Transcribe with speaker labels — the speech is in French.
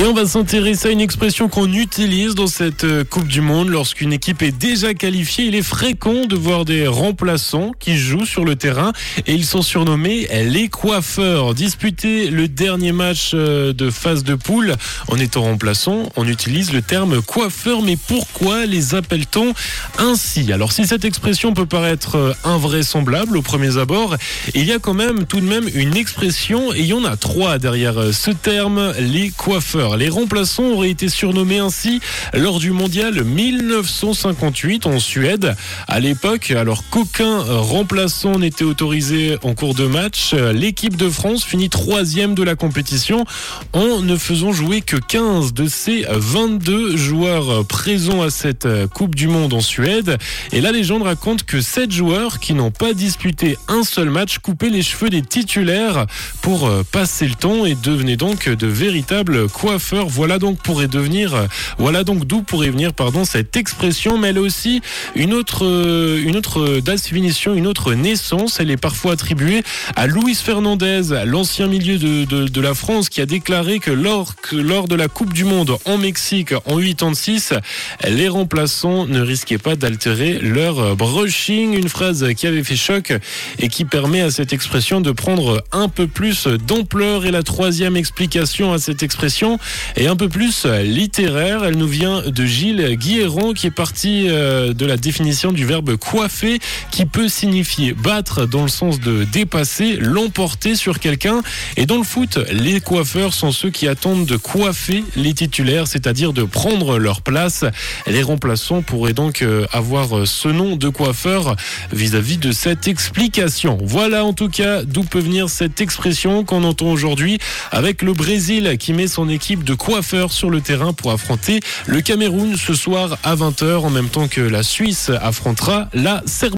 Speaker 1: Et on va s'intéresser à une expression qu'on utilise dans cette euh, Coupe du Monde. Lorsqu'une équipe est déjà qualifiée, il est fréquent de voir des remplaçants qui jouent sur le terrain et ils sont surnommés les coiffeurs. Disputer le dernier match euh, de phase de poule en étant remplaçant, on utilise le terme coiffeur. Mais pourquoi les appelle-t-on ainsi? Alors si cette expression peut paraître euh, invraisemblable au premier abord, il y a quand même tout de même une expression et il y en a trois derrière ce terme, les coiffeurs. Les remplaçants auraient été surnommés ainsi lors du mondial 1958 en Suède. À l'époque, alors qu'aucun remplaçant n'était autorisé en cours de match, l'équipe de France finit troisième de la compétition en ne faisant jouer que 15 de ses 22 joueurs présents à cette Coupe du Monde en Suède. Et la légende raconte que 7 joueurs qui n'ont pas disputé un seul match coupaient les cheveux des titulaires pour passer le temps et devenaient donc de véritables coiffeurs voilà donc pourrait devenir, voilà donc d'où pourrait venir, pardon, cette expression, mais elle a aussi une autre, euh, une autre définition, une autre naissance. Elle est parfois attribuée à Luis Fernandez, l'ancien milieu de, de, la France, qui a déclaré que lors, que lors de la Coupe du Monde en Mexique en 86, les remplaçants ne risquaient pas d'altérer leur brushing. Une phrase qui avait fait choc et qui permet à cette expression de prendre un peu plus d'ampleur. Et la troisième explication à cette expression, et un peu plus littéraire. Elle nous vient de Gilles Guilleron qui est parti euh, de la définition du verbe coiffer qui peut signifier battre dans le sens de dépasser, l'emporter sur quelqu'un. Et dans le foot, les coiffeurs sont ceux qui attendent de coiffer les titulaires, c'est-à-dire de prendre leur place. Les remplaçants pourraient donc euh, avoir ce nom de coiffeur vis-à-vis de cette explication. Voilà en tout cas d'où peut venir cette expression qu'on entend aujourd'hui avec le Brésil qui met son de coiffeurs sur le terrain pour affronter le Cameroun ce soir à 20h en même temps que la Suisse affrontera la Serbie.